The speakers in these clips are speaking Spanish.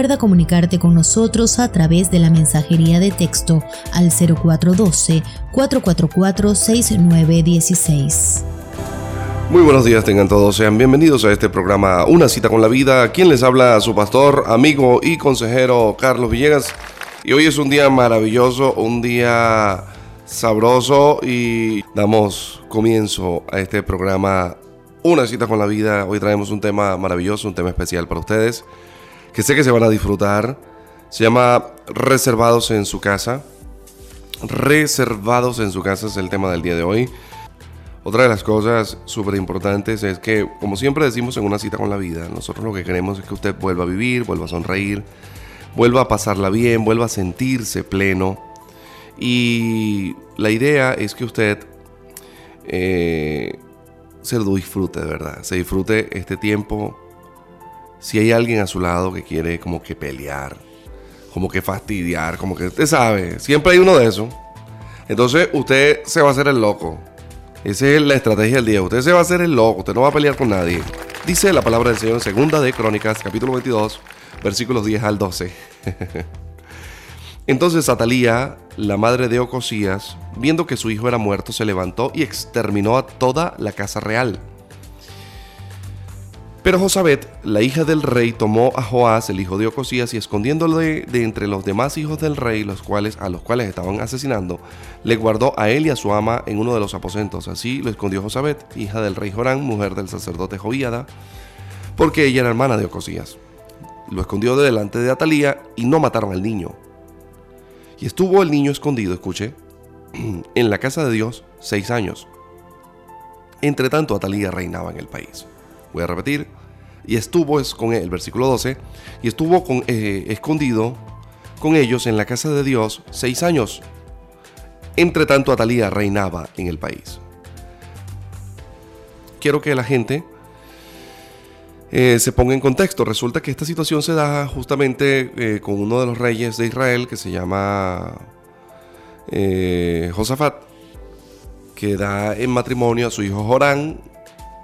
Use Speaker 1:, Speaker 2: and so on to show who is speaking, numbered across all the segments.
Speaker 1: Recuerda comunicarte con nosotros a través de la mensajería de texto al 0412-444-6916.
Speaker 2: Muy buenos días tengan todos, sean bienvenidos a este programa Una cita con la vida. Quien les habla, su pastor, amigo y consejero Carlos Villegas. Y hoy es un día maravilloso, un día sabroso y damos comienzo a este programa Una cita con la vida. Hoy traemos un tema maravilloso, un tema especial para ustedes que sé que se van a disfrutar. Se llama Reservados en su casa. Reservados en su casa es el tema del día de hoy. Otra de las cosas súper importantes es que, como siempre decimos en una cita con la vida, nosotros lo que queremos es que usted vuelva a vivir, vuelva a sonreír, vuelva a pasarla bien, vuelva a sentirse pleno. Y la idea es que usted eh, se lo disfrute de verdad, se disfrute este tiempo si hay alguien a su lado que quiere como que pelear, como que fastidiar, como que usted sabe, siempre hay uno de esos. Entonces usted se va a hacer el loco. Esa es la estrategia del día. Usted se va a hacer el loco, usted no va a pelear con nadie. Dice la palabra del Señor en segunda de Crónicas, capítulo 22, versículos 10 al 12. Entonces Atalía, la madre de Ocosías, viendo que su hijo era muerto, se levantó y exterminó a toda la casa real pero Josabet, la hija del rey, tomó a Joás, el hijo de Ocosías, y escondiéndolo de, entre los demás hijos del rey, los cuales, a los cuales estaban asesinando, le guardó a él y a su ama en uno de los aposentos. Así lo escondió Josabet, hija del rey Jorán, mujer del sacerdote Joíada, porque ella era hermana de Ocosías. Lo escondió de delante de Atalía y no mataron al niño. Y estuvo el niño escondido, escuche, en la casa de Dios seis años. Entre tanto, Atalía reinaba en el país. Voy a repetir. Y estuvo es con él, versículo 12, y estuvo con, eh, escondido con ellos en la casa de Dios seis años. Entre tanto, Atalía reinaba en el país. Quiero que la gente eh, se ponga en contexto. Resulta que esta situación se da justamente eh, con uno de los reyes de Israel que se llama Josafat, que da en matrimonio a su hijo Jorán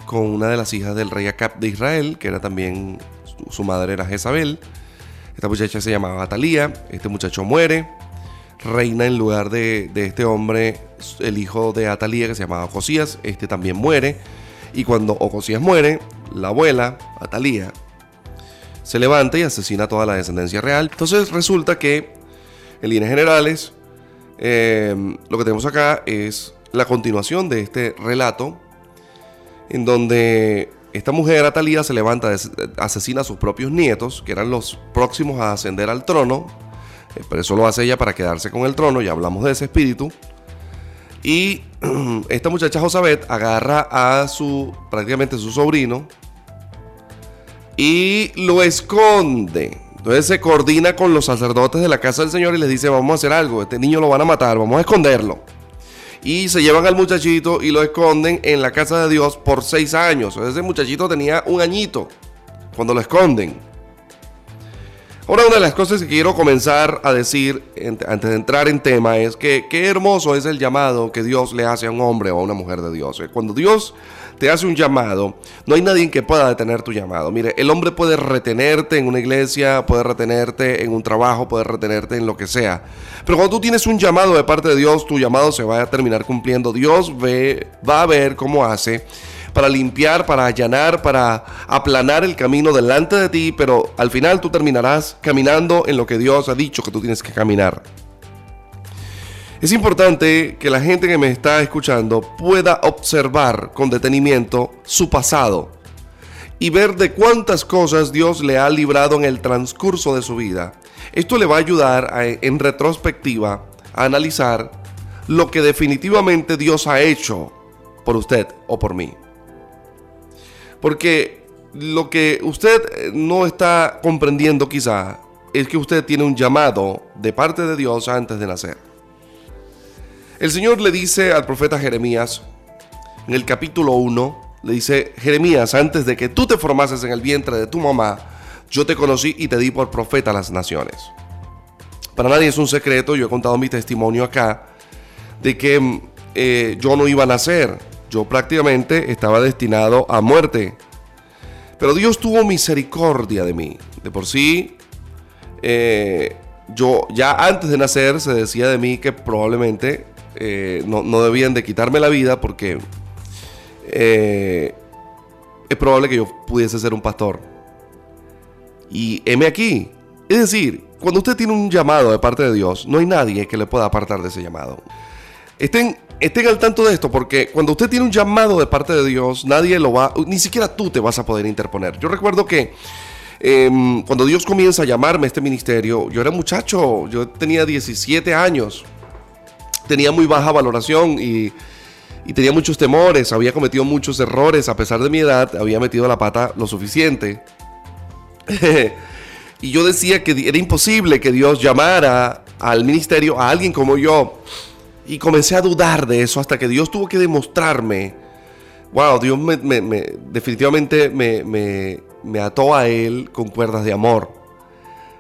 Speaker 2: con una de las hijas del rey Acab de Israel, que era también, su, madre era Jezabel. Esta muchacha se llamaba Atalía, este muchacho muere, reina en lugar de, este hombre, el hijo de Atalía que se llamaba Ocosías, este también muere. Y cuando Ocosías muere, la abuela, Atalía, se levanta y asesina a toda la descendencia real. Entonces resulta que, en líneas generales, eh, lo que tenemos acá es la continuación de este relato en donde esta mujer, Atalía, se levanta, asesina a sus propios nietos, que eran los próximos a ascender al trono. Eh, pero eso lo hace ella para quedarse con el trono, ya hablamos de ese espíritu. Y esta muchacha Josabet agarra a su, prácticamente su sobrino, y lo esconde. Entonces se coordina con los sacerdotes de la casa del Señor y les dice, vamos a hacer algo, este niño lo van a matar, vamos a esconderlo y se llevan al muchachito y lo esconden en la casa de Dios por seis años. Ese muchachito tenía un añito cuando lo esconden. Ahora una de las cosas que quiero comenzar a decir antes de entrar en tema es que qué hermoso es el llamado que Dios le hace a un hombre o a una mujer de Dios. Cuando Dios te hace un llamado, no hay nadie que pueda detener tu llamado. Mire, el hombre puede retenerte en una iglesia, puede retenerte en un trabajo, puede retenerte en lo que sea. Pero cuando tú tienes un llamado de parte de Dios, tu llamado se va a terminar cumpliendo. Dios ve, va a ver cómo hace para limpiar, para allanar, para aplanar el camino delante de ti, pero al final tú terminarás caminando en lo que Dios ha dicho que tú tienes que caminar. Es importante que la gente que me está escuchando pueda observar con detenimiento su pasado y ver de cuántas cosas Dios le ha librado en el transcurso de su vida. Esto le va a ayudar en retrospectiva a analizar lo que definitivamente Dios ha hecho por usted o por mí. Porque lo que usted no está comprendiendo quizá es que usted tiene un llamado de parte de Dios antes de nacer. El Señor le dice al profeta Jeremías, en el capítulo 1, le dice, Jeremías, antes de que tú te formases en el vientre de tu mamá, yo te conocí y te di por profeta a las naciones. Para nadie es un secreto, yo he contado mi testimonio acá, de que eh, yo no iba a nacer, yo prácticamente estaba destinado a muerte. Pero Dios tuvo misericordia de mí. De por sí, eh, yo ya antes de nacer se decía de mí que probablemente eh, no, debían de quitarme la vida porque eh, es probable que yo pudiese ser un pastor. Y heme aquí. Es decir, cuando usted tiene un llamado de parte de Dios, no hay nadie que le pueda apartar de ese llamado. Estén, estén al tanto de esto, porque cuando usted tiene un llamado de parte de Dios, nadie lo va, ni siquiera tú te vas a poder interponer. Yo recuerdo que em, cuando Dios comienza a llamarme a este ministerio, yo era muchacho, yo tenía 17 años, tenía muy baja valoración y, tenía muchos temores, había cometido muchos errores, a pesar de mi edad, había metido la pata lo suficiente. y yo decía que era imposible que Dios llamara al ministerio a alguien como yo. Y comencé a dudar de eso hasta que Dios tuvo que demostrarme. Wow, Dios me, definitivamente me, ató a Él con cuerdas de amor.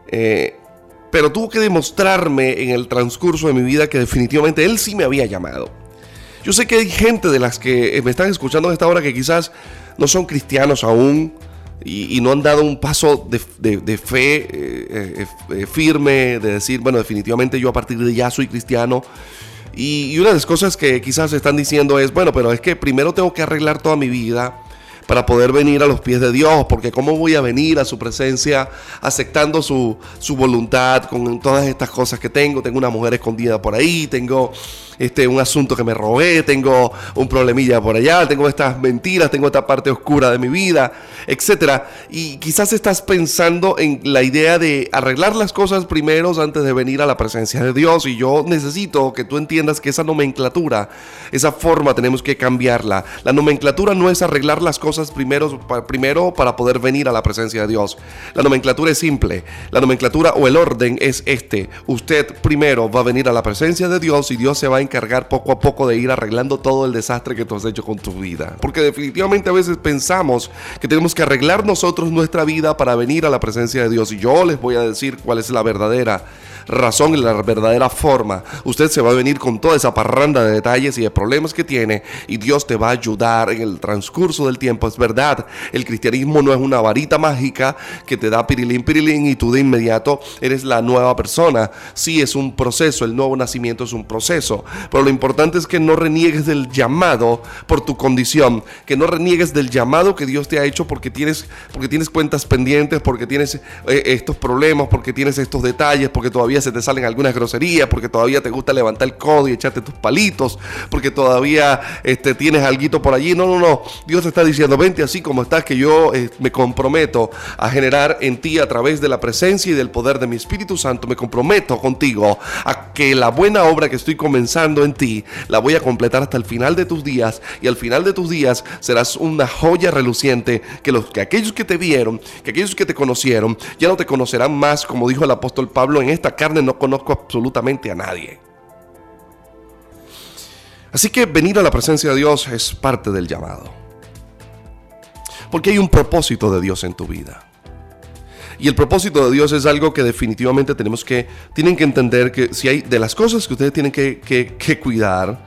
Speaker 2: Eh, pero tuvo que demostrarme en el transcurso de mi vida que definitivamente Él sí me había llamado. Yo sé que hay gente de las que me están escuchando a esta hora que quizás no son cristianos aún y, no han dado un paso de, fe eh, eh, firme, de decir, bueno, definitivamente yo a partir de ya soy cristiano. Y, una de las cosas que quizás están diciendo es, bueno, pero es que primero tengo que arreglar toda mi vida para poder venir a los pies de Dios, porque cómo voy a venir a su presencia aceptando su, su voluntad con todas estas cosas que tengo. Tengo una mujer escondida por ahí, tengo este, un asunto que me robé, tengo un problemilla por allá, tengo estas mentiras, tengo esta parte oscura de mi vida, etc. Y quizás estás pensando en la idea de arreglar las cosas primero antes de venir a la presencia de Dios. Y yo necesito que tú entiendas que esa nomenclatura, esa forma tenemos que cambiarla. La nomenclatura no es arreglar las cosas primero, primero para poder venir a la presencia de Dios. La nomenclatura es simple. La nomenclatura o el orden es este. Usted primero va a venir a la presencia de Dios y Dios se va a encargar poco a poco de ir arreglando todo el desastre que tú has hecho con tu vida. Porque definitivamente a veces pensamos que tenemos que arreglar nosotros nuestra vida para venir a la presencia de Dios. Y yo les voy a decir cuál es la verdadera razón y la verdadera forma. Usted se va a venir con toda esa parranda de detalles y de problemas que tiene y Dios te va a ayudar en el transcurso del tiempo. Es verdad, el cristianismo no es una varita mágica que te da pirilín, pirilín y tú de inmediato eres la nueva persona. Sí, es un proceso, el nuevo nacimiento es un proceso, pero lo importante es que no reniegues del llamado por tu condición, que no reniegues del llamado que Dios te ha hecho porque tienes, porque tienes cuentas pendientes, porque tienes eh, estos problemas, porque tienes estos detalles, porque todavía se te salen algunas groserías, porque todavía te gusta levantar el codo y echarte tus palitos, porque todavía este, tienes algo por allí. No, no, no. Dios te está diciendo, vente así como estás, que yo eh, me comprometo a generar en ti a través de la presencia y del poder de mi Espíritu Santo, me comprometo contigo a que la buena obra que estoy comenzando en ti, la voy a completar hasta el final de tus días y al final de tus días serás una joya reluciente que, los, que aquellos que te vieron, que aquellos que te conocieron, ya no te conocerán más, como dijo el apóstol Pablo en esta carne no conozco absolutamente a nadie. Así que venir a la presencia de Dios es parte del llamado. Porque hay un propósito de Dios en tu vida. Y el propósito de Dios es algo que definitivamente tenemos que, tienen que entender que si hay de las cosas que ustedes tienen que, que cuidar,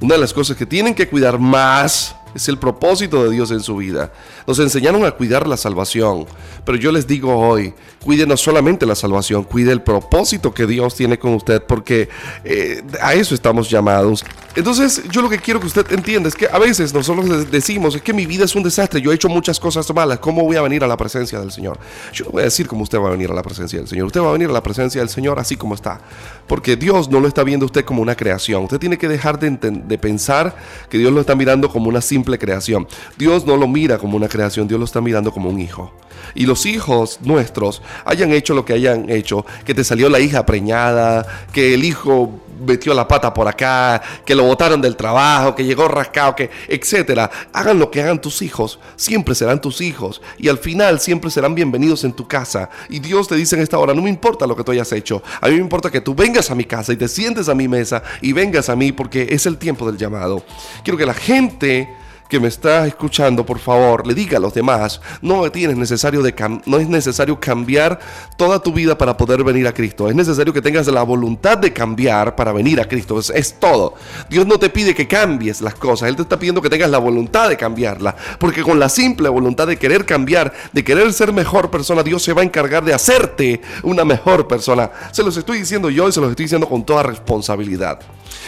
Speaker 2: una de las cosas que tienen que cuidar más es el propósito de Dios en su vida. Nos enseñaron a cuidar la salvación, pero yo les digo hoy, cuide no solamente la salvación, cuide el propósito que Dios tiene con usted, porque eh, a eso estamos llamados. Entonces, yo lo que quiero que usted entienda es que a veces nosotros decimos, es que mi vida es un desastre, yo he hecho muchas cosas malas, ¿cómo voy a venir a la presencia del Señor? Yo no voy a decir cómo usted va a venir a la presencia del Señor, usted va a venir a la presencia del Señor así como está, porque Dios no lo está viendo usted como una creación, usted tiene que dejar de, de pensar que Dios lo está mirando como una simple creación. Dios no lo mira como una creación, Dios lo está mirando como un hijo. Y los hijos nuestros hayan hecho lo que hayan hecho, que te salió la hija preñada, que el hijo metió la pata por acá, que lo botaron del trabajo, que llegó rascado, que etcétera. Hagan lo que hagan tus hijos, siempre serán tus hijos y al final siempre serán bienvenidos en tu casa. Y Dios te dice en esta hora, no me importa lo que tú hayas hecho, a mí me importa que tú vengas a mi casa y te sientes a mi mesa y vengas a mí porque es el tiempo del llamado. Quiero que la gente que me está escuchando, por favor, le diga a los demás, no, tienes necesario de no es necesario cambiar toda tu vida para poder venir a Cristo. Es necesario que tengas la voluntad de cambiar para venir a Cristo. Es, es todo. Dios no te pide que cambies las cosas. Él te está pidiendo que tengas la voluntad de cambiarla. Porque con la simple voluntad de querer cambiar, de querer ser mejor persona, Dios se va a encargar de hacerte una mejor persona. Se los estoy diciendo yo y se los estoy diciendo con toda responsabilidad.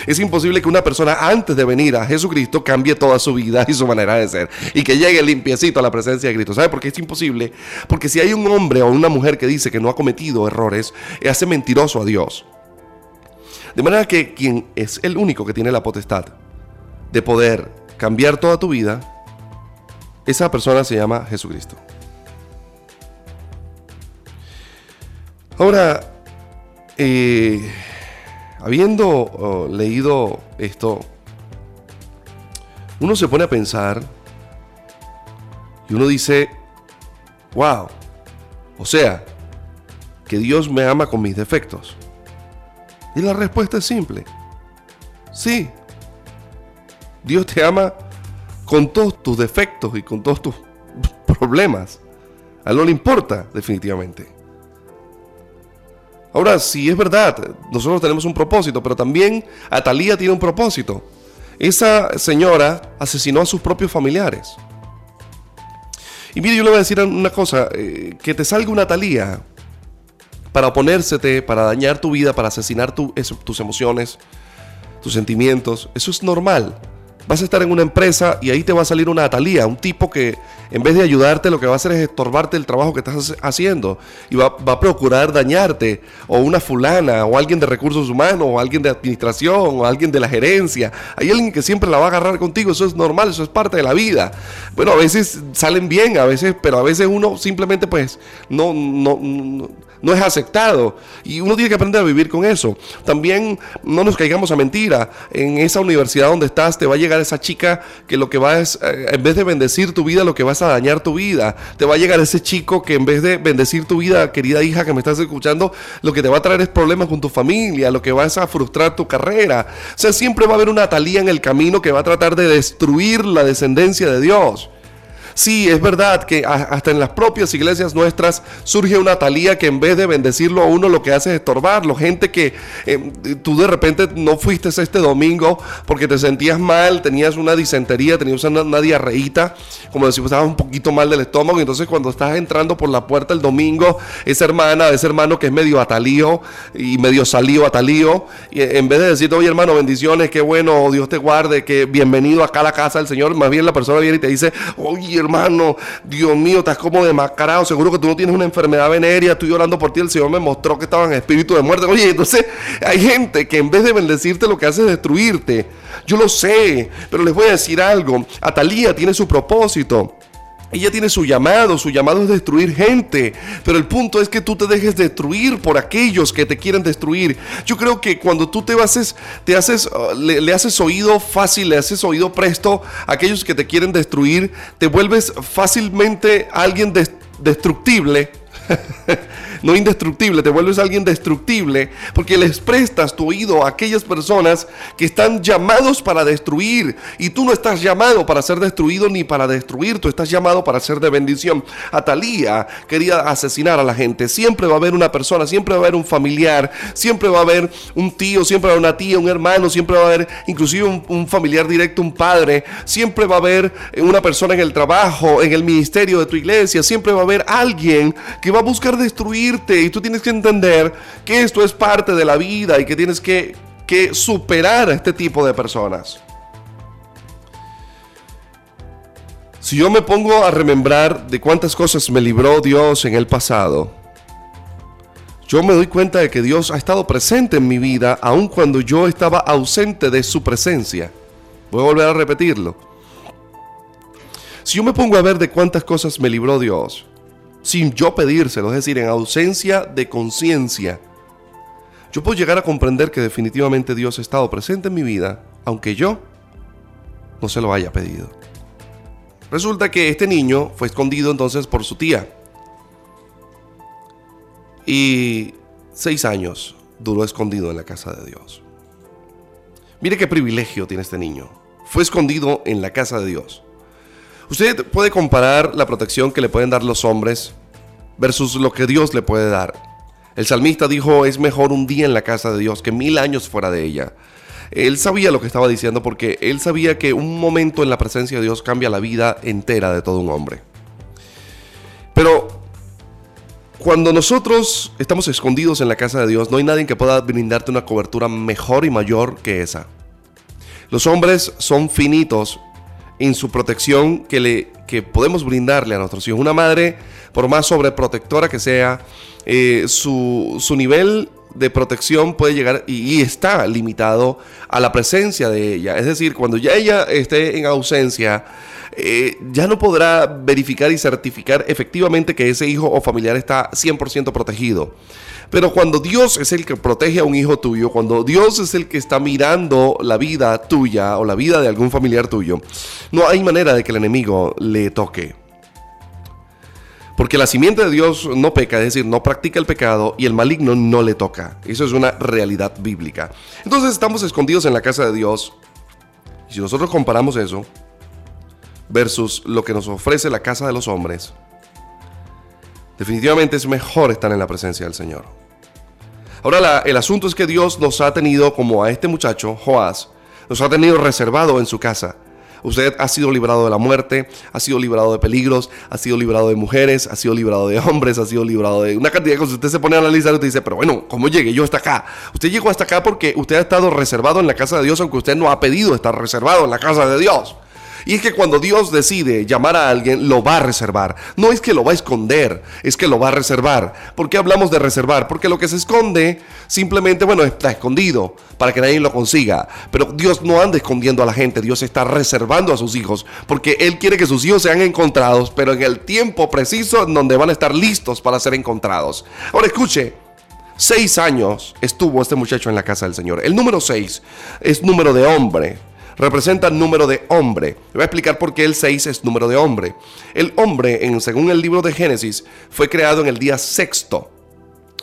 Speaker 2: Es imposible que una persona antes de venir a Jesucristo cambie toda su vida y su manera de ser y que llegue limpiecito a la presencia de Cristo. ¿Sabe por qué es imposible? Porque si hay un hombre o una mujer que dice que no ha cometido errores, hace mentiroso a Dios. De manera que quien es el único que tiene la potestad de poder cambiar toda tu vida, esa persona se llama Jesucristo. Ahora, eh, Habiendo oh, leído esto, uno se pone a pensar y uno dice, wow, o sea, que Dios me ama con mis defectos. Y la respuesta es simple, sí, Dios te ama con todos tus defectos y con todos tus problemas. A él no le importa, definitivamente. Ahora, si es verdad, nosotros tenemos un propósito, pero también Atalía tiene un propósito. Esa señora asesinó a sus propios familiares. Y mire, yo le voy a decir una cosa, eh, que te salga una Atalía para oponérsete, para dañar tu vida, para asesinar tus emociones, tus sentimientos, eso es normal. Vas a estar en una empresa y ahí te va a salir una Atalía, un tipo que en vez de ayudarte lo que va a hacer es estorbarte el trabajo que estás haciendo y va, a procurar dañarte, o una fulana, o alguien de recursos humanos, o alguien de administración, o alguien de la gerencia. Hay alguien que siempre la va a agarrar contigo, eso es normal, eso es parte de la vida. Bueno, a veces salen bien, a veces, pero a veces uno simplemente pues no, no, no no es aceptado. Y uno tiene que aprender a vivir con eso. También no nos caigamos a mentira. En esa universidad donde estás te va a llegar esa chica que lo que va es, eh, en vez de bendecir tu vida, lo que vas a dañar tu vida. Te va a llegar ese chico que en vez de bendecir tu vida, querida hija que me estás escuchando, lo que te va a traer es problemas con tu familia, lo que vas a frustrar tu carrera. O sea, siempre va a haber una talía en el camino que va a tratar de destruir la descendencia de Dios. Sí, es verdad que hasta en las propias iglesias nuestras surge una talía que en vez de bendecirlo a uno lo que hace es estorbarlo. Gente que eh, tú de repente no fuiste este domingo porque te sentías mal, tenías una disentería, tenías una, una diarreíta, como decimos, estabas un poquito mal del estómago. Entonces cuando estás entrando por la puerta el domingo, esa hermana, ese hermano que es medio atalío y medio salido atalío, y en vez de decirte, oye hermano, bendiciones, qué bueno, Dios te guarde, que bienvenido acá a la casa del Señor, más bien la persona viene y te dice, oye hermano, Dios mío, estás como demacrado, seguro que tú no tienes una enfermedad venérea, estoy orando por ti, el Señor me mostró que estaba en espíritu de muerte. Oye, entonces hay gente que en vez de bendecirte lo que hace es destruirte. Yo lo sé, pero les voy a decir algo, Atalía tiene su propósito. Ella tiene su llamado, su llamado es destruir gente, pero el punto es que tú te dejes destruir por aquellos que te quieren destruir. Yo creo que cuando tú te haces, te haces, uh, le, haces oído fácil, le haces oído presto a aquellos que te quieren destruir, te vuelves fácilmente alguien destructible no indestructible, te vuelves alguien destructible porque les prestas tu oído a aquellas personas que están llamados para destruir y tú no estás llamado para ser destruido ni para destruir, tú estás llamado para ser de bendición. Atalía quería asesinar a la gente, siempre va a haber una persona, siempre va a haber un familiar, siempre va a haber un tío, siempre va a haber una tía, un hermano, siempre va a haber inclusive un, un familiar directo, un padre, siempre va a haber una persona en el trabajo, en el ministerio de tu iglesia, siempre va a haber alguien que va a buscar y tú tienes que entender que esto es parte de la vida y que tienes que, que superar a este tipo de personas. Si yo me pongo a remembrar de cuántas cosas me libró Dios en el pasado, yo me doy cuenta de que Dios ha estado presente en mi vida aun cuando yo estaba ausente de su presencia. Voy a volver a repetirlo. Si yo me pongo a ver de cuántas cosas me libró Dios, sin yo pedírselo, es decir, en ausencia de conciencia, yo puedo llegar a comprender que definitivamente Dios ha estado presente en mi vida, aunque yo no se lo haya pedido. Resulta que este niño fue escondido entonces por su tía. Y seis años duró escondido en la casa de Dios. Mire qué privilegio tiene este niño. Fue escondido en la casa de Dios. Usted puede comparar la protección que le pueden dar los hombres versus lo que Dios le puede dar. El salmista dijo, es mejor un día en la casa de Dios que mil años fuera de ella. Él sabía lo que estaba diciendo porque él sabía que un momento en la presencia de Dios cambia la vida entera de todo un hombre. Pero cuando nosotros estamos escondidos en la casa de Dios, no hay nadie que pueda brindarte una cobertura mejor y mayor que esa. Los hombres son finitos en su protección que, le, que podemos brindarle a nuestros hijos. Una madre, por más sobreprotectora que sea, eh, su, su nivel de protección puede llegar y, está limitado a la presencia de ella. Es decir, cuando ya ella esté en ausencia, eh, ya no podrá verificar y certificar efectivamente que ese hijo o familiar está 100% protegido. Pero cuando Dios es el que protege a un hijo tuyo, cuando Dios es el que está mirando la vida tuya o la vida de algún familiar tuyo, no hay manera de que el enemigo le toque. Porque la simiente de Dios no peca, es decir, no practica el pecado y el maligno no le toca. Eso es una realidad bíblica. Entonces estamos escondidos en la casa de Dios. Y si nosotros comparamos eso versus lo que nos ofrece la casa de los hombres, definitivamente es mejor estar en la presencia del Señor. Ahora el asunto es que Dios nos ha tenido, como a este muchacho, Joás, nos ha tenido reservado en su casa. Usted ha sido librado de la muerte, ha sido librado de peligros, ha sido librado de mujeres, ha sido librado de hombres, ha sido librado de una cantidad de cosas. Usted se pone a analizar y usted dice, pero bueno, ¿cómo llegué yo hasta acá? Usted llegó hasta acá porque usted ha estado reservado en la casa de Dios, aunque usted no ha pedido estar reservado en la casa de Dios. Y es que cuando Dios decide llamar a alguien, lo va a reservar. No es que lo va a esconder, es que lo va a reservar. ¿Por qué hablamos de reservar? Porque lo que se esconde simplemente, bueno, está escondido para que nadie lo consiga. Pero Dios no anda escondiendo a la gente, Dios está reservando a sus hijos, porque Él quiere que sus hijos sean encontrados, pero en el tiempo preciso en donde van a estar listos para ser encontrados. Ahora escuche, seis años estuvo este muchacho en la casa del Señor. El número seis es número de hombre representa número de hombre. Voy a explicar por qué el 6 es número de hombre. El hombre, según el libro de Génesis, fue creado en el día sexto.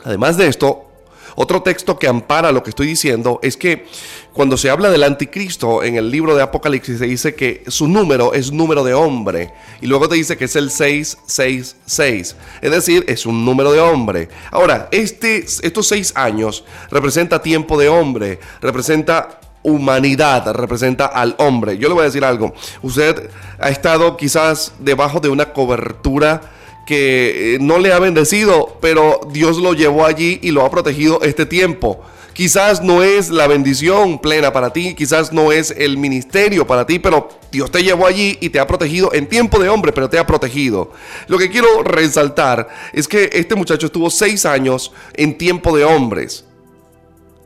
Speaker 2: Además de esto, otro texto que ampara lo que estoy diciendo es que cuando se habla del anticristo en el libro de Apocalipsis se dice que su número es número de hombre y luego te dice que es el 666, es decir, es un número de hombre. Ahora, este, estos seis años representa tiempo de hombre, representa humanidad, representa al hombre. Yo le voy a decir algo, usted ha estado quizás debajo de una cobertura que eh, no le ha bendecido, pero Dios lo llevó allí y lo ha protegido este tiempo. Quizás no es la bendición plena para ti, quizás no es el ministerio para ti, pero Dios te llevó allí y te ha protegido en tiempo de hombre, pero te ha protegido. Lo que quiero resaltar es que este muchacho estuvo seis años en tiempo de hombres,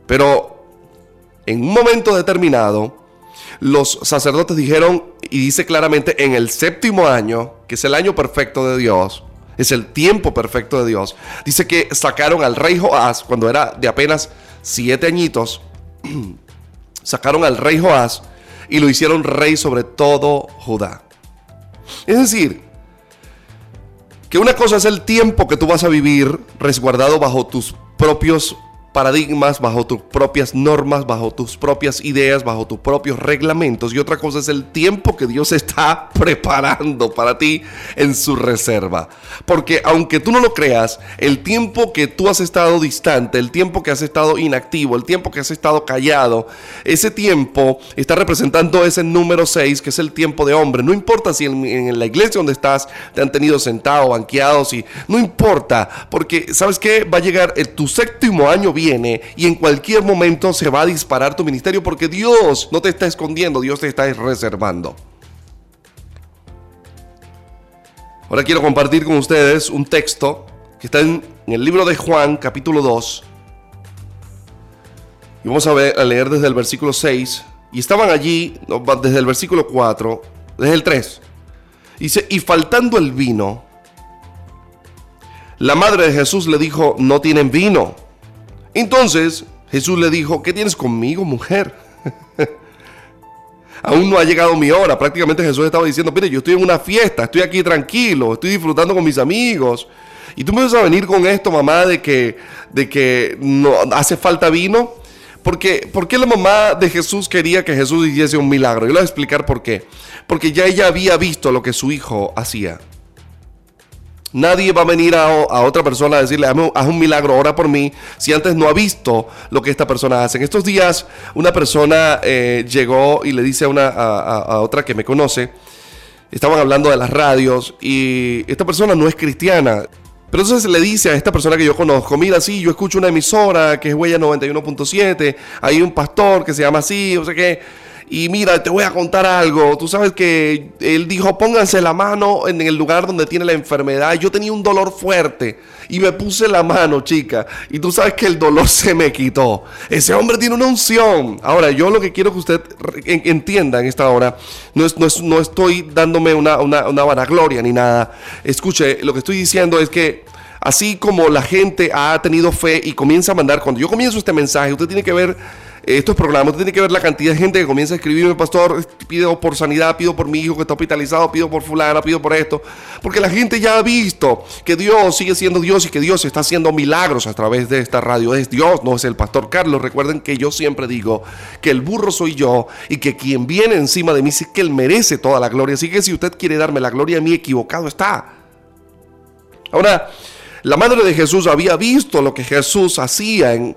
Speaker 2: pero en un momento determinado, los sacerdotes dijeron, y dice claramente, en el séptimo año, que es el año perfecto de Dios, es el tiempo perfecto de Dios, dice que sacaron al rey Joás, cuando era de apenas siete añitos, sacaron al rey Joás y lo hicieron rey sobre todo Judá. Es decir, que una cosa es el tiempo que tú vas a vivir resguardado bajo tus propios paradigmas, bajo tus propias normas, bajo tus propias ideas, bajo tus propios reglamentos. Y otra cosa es el tiempo que Dios está preparando para ti en su reserva. Porque aunque tú no lo creas, el tiempo que tú has estado distante, el tiempo que has estado inactivo, el tiempo que has estado callado, ese tiempo está representando ese número 6, que es el tiempo de hombre. No importa si en, la iglesia donde estás te han tenido sentado, banqueado, si, no importa, porque sabes que va a llegar tu séptimo año y en cualquier momento se va a disparar tu ministerio porque Dios no te está escondiendo, Dios te está reservando. Ahora quiero compartir con ustedes un texto que está en, el libro de Juan, capítulo 2. Y vamos a, leer desde el versículo 6. Y estaban allí, desde el versículo 4, desde el 3. Dice, y faltando el vino, la madre de Jesús le dijo, no tienen vino. Entonces Jesús le dijo, ¿qué tienes conmigo, mujer? Aún no ha llegado mi hora. Prácticamente Jesús estaba diciendo, mire, yo estoy en una fiesta, estoy aquí tranquilo, estoy disfrutando con mis amigos. Y tú me vas a venir con esto, mamá, de que, de que no hace falta vino. Porque, ¿Por qué la mamá de Jesús quería que Jesús hiciese un milagro? Yo le voy a explicar por qué. Porque ya ella había visto lo que su hijo hacía. Nadie va a venir a, otra persona a decirle, haz un milagro, ora por mí, si antes no ha visto lo que esta persona hace. En estos días, una persona eh, llegó y le dice a, una, a, otra que me conoce, estaban hablando de las radios y esta persona no es cristiana. Pero entonces le dice a esta persona que yo conozco, mira, sí, yo escucho una emisora que es Huella 91.7, hay un pastor que se llama así, o sea que y mira, te voy a contar algo. Tú sabes que él dijo, pónganse la mano en el lugar donde tiene la enfermedad. Yo tenía un dolor fuerte y me puse la mano, chica. Y tú sabes que el dolor se me quitó. Ese hombre tiene una unción. Ahora, yo lo que quiero que usted entienda en esta hora, no, es, no, estoy dándome una, una, una vanagloria ni nada. Escuche, lo que estoy diciendo es que así como la gente ha tenido fe y comienza a mandar, cuando yo comienzo este mensaje, usted tiene que ver estos programas, tiene que ver la cantidad de gente que comienza a escribirme, pastor, pido por sanidad, pido por mi hijo que está hospitalizado, pido por fulana, pido por esto. Porque la gente ya ha visto que Dios sigue siendo Dios y que Dios está haciendo milagros a través de esta radio. Es Dios, no es el pastor Carlos. Recuerden que yo siempre digo que el burro soy yo y que quien viene encima de mí sí que él merece toda la gloria. Así que si usted quiere darme la gloria a mí, equivocado está. Ahora, la madre de Jesús había visto lo que Jesús hacía en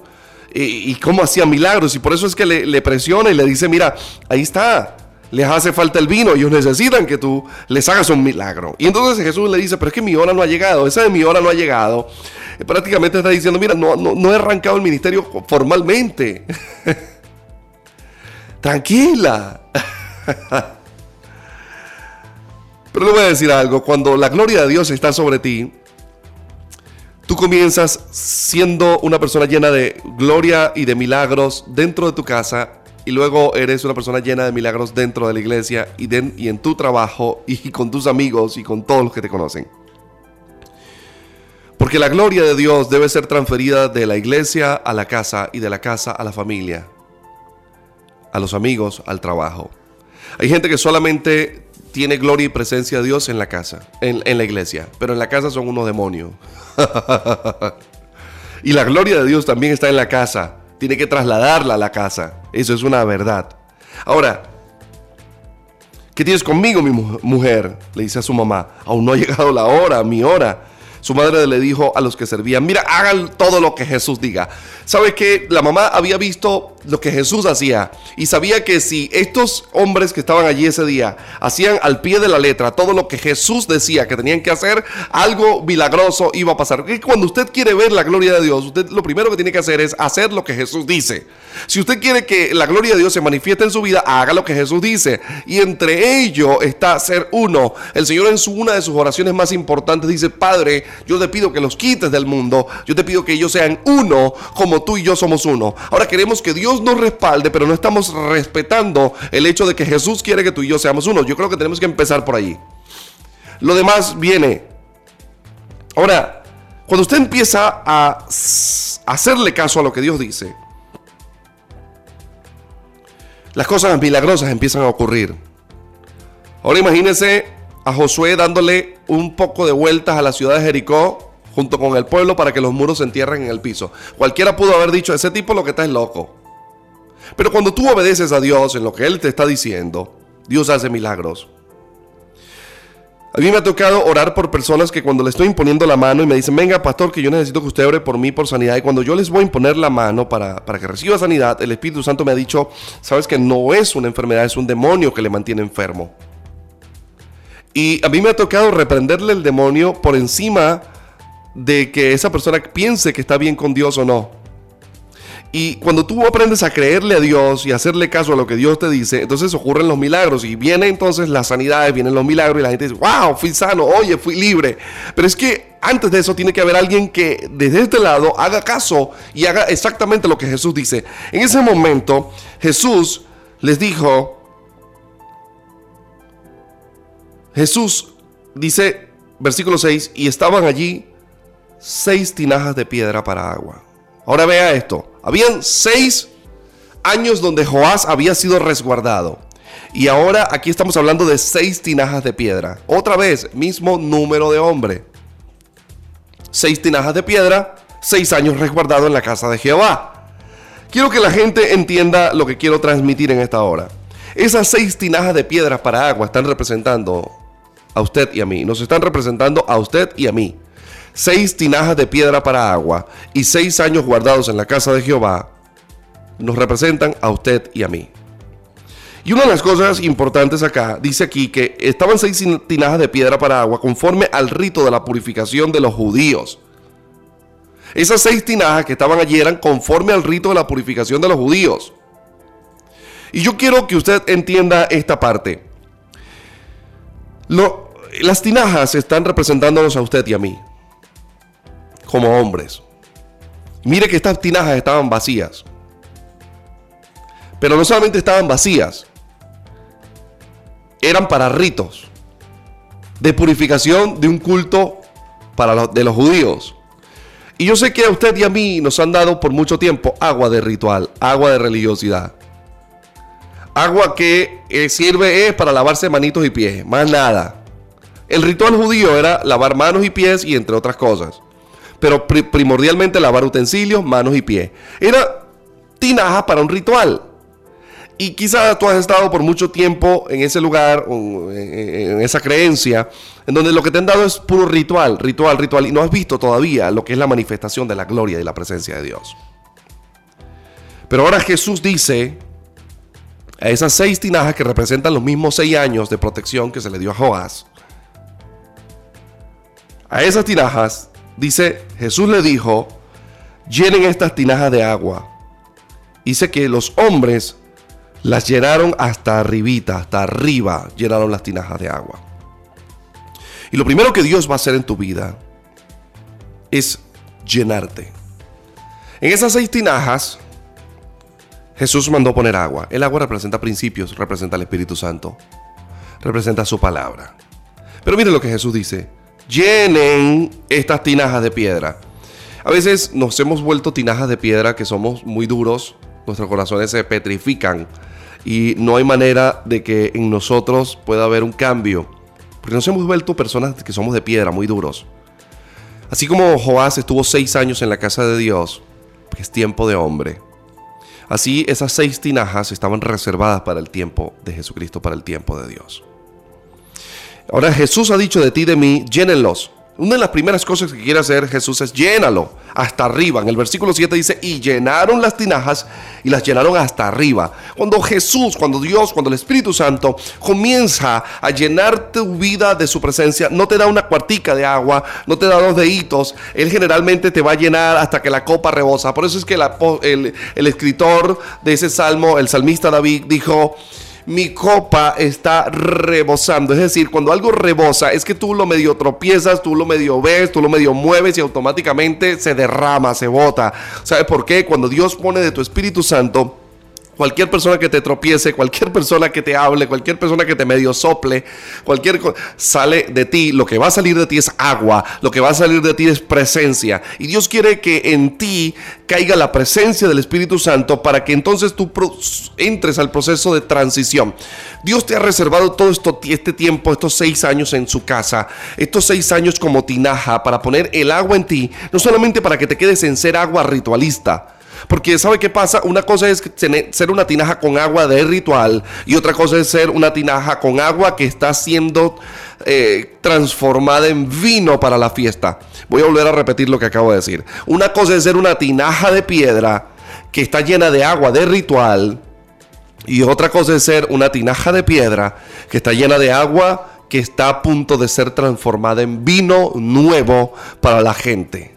Speaker 2: y, cómo hacía milagros. Y por eso es que le, presiona y le dice, mira, ahí está, les hace falta el vino, ellos necesitan que tú les hagas un milagro. Y entonces Jesús le dice, pero es que mi hora no ha llegado, esa de mi hora no ha llegado. prácticamente está diciendo, mira, no, no, he arrancado el ministerio formalmente. Tranquila. pero le voy a decir algo, cuando la gloria de Dios está sobre ti, Tú comienzas siendo una persona llena de gloria y de milagros dentro de tu casa y luego eres una persona llena de milagros dentro de la iglesia y, y en tu trabajo y con tus amigos y con todos los que te conocen. Porque la gloria de Dios debe ser transferida de la iglesia a la casa y de la casa a la familia, a los amigos, al trabajo. Hay gente que solamente tiene gloria y presencia de Dios en la casa, en, la iglesia, pero en la casa son unos demonios. y la gloria de Dios también está en la casa. Tiene que trasladarla a la casa. Eso es una verdad. Ahora, ¿qué tienes conmigo, mi mujer? Le dice a su mamá. Aún no ha llegado la hora, mi hora. Su madre le dijo a los que servían, mira, hagan todo lo que Jesús diga. ¿Sabe que la mamá había visto lo que Jesús hacía y sabía que si estos hombres que estaban allí ese día hacían al pie de la letra todo lo que Jesús decía que tenían que hacer, algo milagroso iba a pasar. Y cuando usted quiere ver la gloria de Dios, usted lo primero que tiene que hacer es hacer lo que Jesús dice. Si usted quiere que la gloria de Dios se manifieste en su vida, haga lo que Jesús dice. Y entre ello está ser uno. El Señor en su, una de sus oraciones más importantes dice, Padre, yo te pido que los quites del mundo. Yo te pido que ellos sean uno como tú y yo somos uno. Ahora queremos que Dios nos respalde, pero no estamos respetando el hecho de que Jesús quiere que tú y yo seamos uno. Yo creo que tenemos que empezar por allí. Lo demás viene. Ahora, cuando usted empieza a hacerle caso a lo que Dios dice, las cosas milagrosas empiezan a ocurrir. Ahora imagínese a Josué dándole un poco de vueltas a la ciudad de Jericó junto con el pueblo para que los muros se entierren en el piso. Cualquiera pudo haber dicho, ese tipo lo que está es loco. Pero cuando tú obedeces a Dios en lo que Él te está diciendo, Dios hace milagros. A mí me ha tocado orar por personas que cuando le estoy imponiendo la mano y me dicen, venga pastor, que yo necesito que usted ore por mí por sanidad. Y cuando yo les voy a imponer la mano para, para que reciba sanidad, el Espíritu Santo me ha dicho, sabes que no es una enfermedad, es un demonio que le mantiene enfermo. Y a mí me ha tocado reprenderle el demonio por encima de que esa persona piense que está bien con Dios o no. Y cuando tú aprendes a creerle a Dios y hacerle caso a lo que Dios te dice, entonces ocurren los milagros y vienen entonces las sanidades, vienen los milagros y la gente dice, wow, fui sano, oye, fui libre. Pero es que antes de eso tiene que haber alguien que desde este lado haga caso y haga exactamente lo que Jesús dice. En ese momento Jesús les dijo, Jesús dice, versículo 6, y estaban allí seis tinajas de piedra para agua. Ahora vea esto. Habían seis años donde Joás había sido resguardado. Y ahora aquí estamos hablando de seis tinajas de piedra. Otra vez, mismo número de hombre. Seis tinajas de piedra, seis años resguardado en la casa de Jehová. Quiero que la gente entienda lo que quiero transmitir en esta hora. Esas seis tinajas de piedras para agua están representando a usted y a mí. Nos están representando a usted y a mí. Seis tinajas de piedra para agua y seis años guardados en la casa de Jehová nos representan a usted y a mí. Y una de las cosas importantes acá, dice aquí que estaban seis tinajas de piedra para agua conforme al rito de la purificación de los judíos. Esas seis tinajas que estaban allí eran conforme al rito de la purificación de los judíos. Y yo quiero que usted entienda esta parte. las tinajas están representándonos a usted y a mí, como hombres. Mire que estas tinajas estaban vacías. Pero no solamente estaban vacías, eran para ritos de purificación de un culto para de los judíos. Y yo sé que a usted y a mí nos han dado por mucho tiempo agua de ritual, agua de religiosidad. Agua que eh, sirve es para lavarse manitos y pies, más nada. El ritual judío era lavar manos y pies y entre otras cosas. Pero primordialmente lavar utensilios, manos y pies. Era tinaja para un ritual. Y quizás tú has estado por mucho tiempo en ese lugar, en esa creencia, en donde lo que te han dado es puro ritual, ritual, ritual, y no has visto todavía lo que es la manifestación de la gloria y la presencia de Dios. Pero ahora Jesús dice a esas seis tinajas que representan los mismos seis años de protección que se le dio a Joás, a esas tinajas, dice, Jesús le dijo, llenen estas tinajas de agua. Dice que los hombres las llenaron hasta arribita, hasta arriba, llenaron las tinajas de agua. Y lo primero que Dios va a hacer en tu vida es llenarte. En esas seis tinajas, Jesús mandó poner agua. El agua representa principios, representa el Espíritu Santo, representa su palabra. Pero mire lo que Jesús dice. Llenen estas tinajas de piedra. A veces nos hemos vuelto tinajas de piedra que somos muy duros, nuestros corazones se petrifican y no hay manera de que en nosotros pueda haber un cambio, porque nos hemos vuelto personas que somos de piedra, muy duros. Así como Joás estuvo seis años en la casa de Dios, que es tiempo de hombre, así esas seis tinajas estaban reservadas para el tiempo de Jesucristo, para el tiempo de Dios. Ahora Jesús ha dicho de ti, de mí, llénenlos. Una de las primeras cosas que quiere hacer Jesús es llénalo hasta arriba. En el versículo 7 dice, y llenaron las tinajas y las llenaron hasta arriba. Cuando Jesús, cuando Dios, cuando el Espíritu Santo comienza a llenar tu vida de su presencia, no te da una cuartica de agua, no te da dos deditos, Él generalmente te va a llenar hasta que la copa rebosa. Por eso es que el, el escritor de ese salmo, el salmista David, dijo, mi copa está rebosando. Es decir, cuando algo rebosa es que tú lo medio tropiezas, tú lo medio ves, tú lo medio mueves y automáticamente se derrama, se bota. ¿Sabes por qué? Cuando Dios pone de tu Espíritu Santo, Cualquier persona que te tropiece, cualquier persona que te hable, cualquier persona que te medio sople, cualquier sale de ti, lo que va a salir de ti es agua, lo que va a salir de ti es presencia. Y Dios quiere que en ti caiga la presencia del Espíritu Santo para que entonces tú entres al proceso de transición. Dios te ha reservado todo esto, este tiempo, estos seis años en su casa, estos seis años como tinaja para poner el agua en ti, no solamente para que te quedes en ser agua ritualista, porque ¿sabe qué pasa? Una cosa es ser una tinaja con agua de ritual y otra cosa es ser una tinaja con agua que está siendo eh, transformada en vino para la fiesta. Voy a volver a repetir lo que acabo de decir. Una cosa es ser una tinaja de piedra que está llena de agua de ritual y otra cosa es ser una tinaja de piedra que está llena de agua que está a punto de ser transformada en vino nuevo para la gente.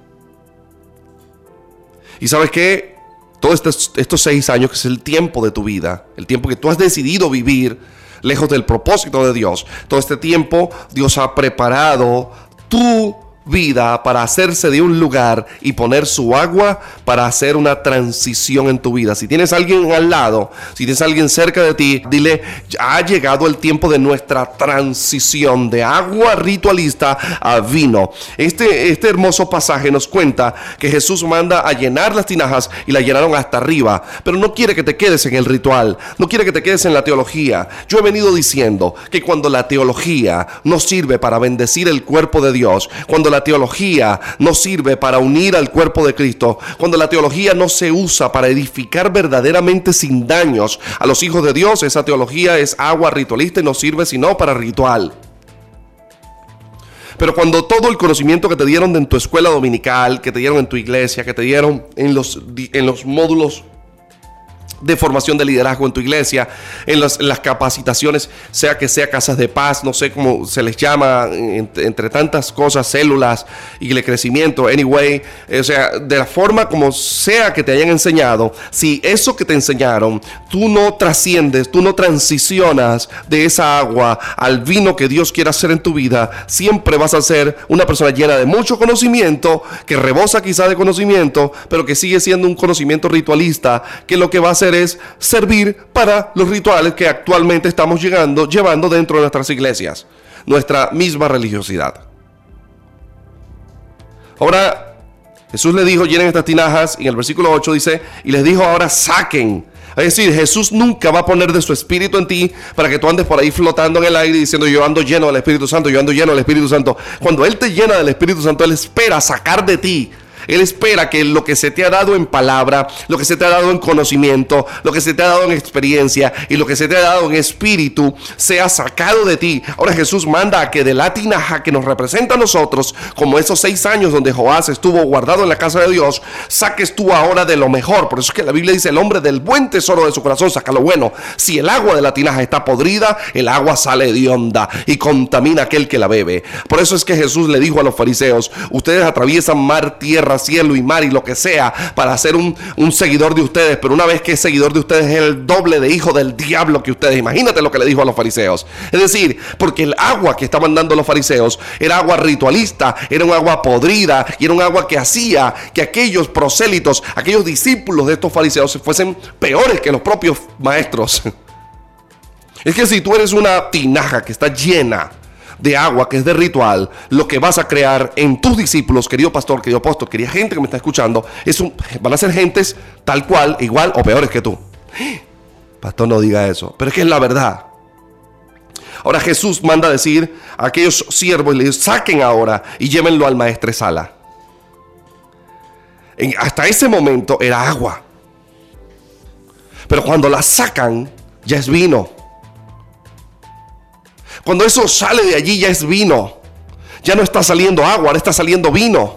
Speaker 2: Y sabes qué? Todos estos, seis años, que es el tiempo de tu vida, el tiempo que tú has decidido vivir lejos del propósito de Dios, todo este tiempo Dios ha preparado tu vida para hacerse de un lugar y poner su agua para hacer una transición en tu vida. Si tienes alguien al lado, si tienes alguien cerca de ti, dile, ha llegado el tiempo de nuestra transición de agua ritualista a vino. Este, este hermoso pasaje nos cuenta que Jesús manda a llenar las tinajas y la llenaron hasta arriba, pero no quiere que te quedes en el ritual, no quiere que te quedes en la teología. Yo he venido diciendo que cuando la teología no sirve para bendecir el cuerpo de Dios, cuando la teología no sirve para unir al cuerpo de Cristo, cuando la teología no se usa para edificar verdaderamente sin daños a los hijos de Dios, esa teología es agua ritualista y no sirve sino para ritual. Pero cuando todo el conocimiento que te dieron en tu escuela dominical, que te dieron en tu iglesia, que te dieron en los, en los módulos de formación de liderazgo en tu iglesia, en las, capacitaciones, sea que sea casas de paz, no sé cómo se les llama, entre, tantas cosas, células y el crecimiento, anyway, o sea, de la forma como sea que te hayan enseñado, si eso que te enseñaron, tú no trasciendes, tú no transicionas de esa agua al vino que Dios quiere hacer en tu vida, siempre vas a ser una persona llena de mucho conocimiento, que rebosa quizá de conocimiento, pero que sigue siendo un conocimiento ritualista, que lo que va a hacer es servir para los rituales que actualmente estamos llegando, llevando dentro de nuestras iglesias, nuestra misma religiosidad. Ahora, Jesús le dijo, llenen estas tinajas, y en el versículo 8 dice, y les dijo, ahora saquen. Es decir, Jesús nunca va a poner de su Espíritu en ti para que tú andes por ahí flotando en el aire diciendo yo ando lleno del Espíritu Santo, yo ando lleno del Espíritu Santo. Cuando Él te llena del Espíritu Santo, Él espera sacar de ti él espera que lo que se te ha dado en palabra, lo que se te ha dado en conocimiento, lo que se te ha dado en experiencia y lo que se te ha dado en espíritu sea sacado de ti. Ahora Jesús manda a que de la tinaja que nos representa a nosotros, como esos seis años donde Joás estuvo guardado en la casa de Dios, saques tú ahora de lo mejor. Por eso es que la Biblia dice, el hombre del buen tesoro de su corazón saca lo bueno. Si el agua de la tinaja está podrida, el agua sale de onda y contamina aquel que la bebe. Por eso es que Jesús le dijo a los fariseos, ustedes atraviesan mar, tierra, cielo y mar y lo que sea para ser un, seguidor de ustedes, pero una vez que es seguidor de ustedes es el doble de hijo del diablo que ustedes. Imagínate lo que le dijo a los fariseos. Es decir, porque el agua que estaban dando los fariseos era agua ritualista, era un agua podrida y era un agua que hacía que aquellos prosélitos, aquellos discípulos de estos fariseos fuesen peores que los propios maestros. Es que si tú eres una tinaja que está llena de agua, que es de ritual, lo que vas a crear en tus discípulos, querido pastor, querido apóstol, querida gente que me está escuchando, es un, van a ser gentes tal cual, igual o peores que tú. Pastor, no diga eso, pero es que es la verdad. Ahora Jesús manda a decir a aquellos siervos, les saquen ahora y llévenlo al maestresala. En, hasta ese momento era agua. Pero cuando la sacan, ya es vino. Cuando eso sale de allí ya es vino. Ya no está saliendo agua, ahora está saliendo vino.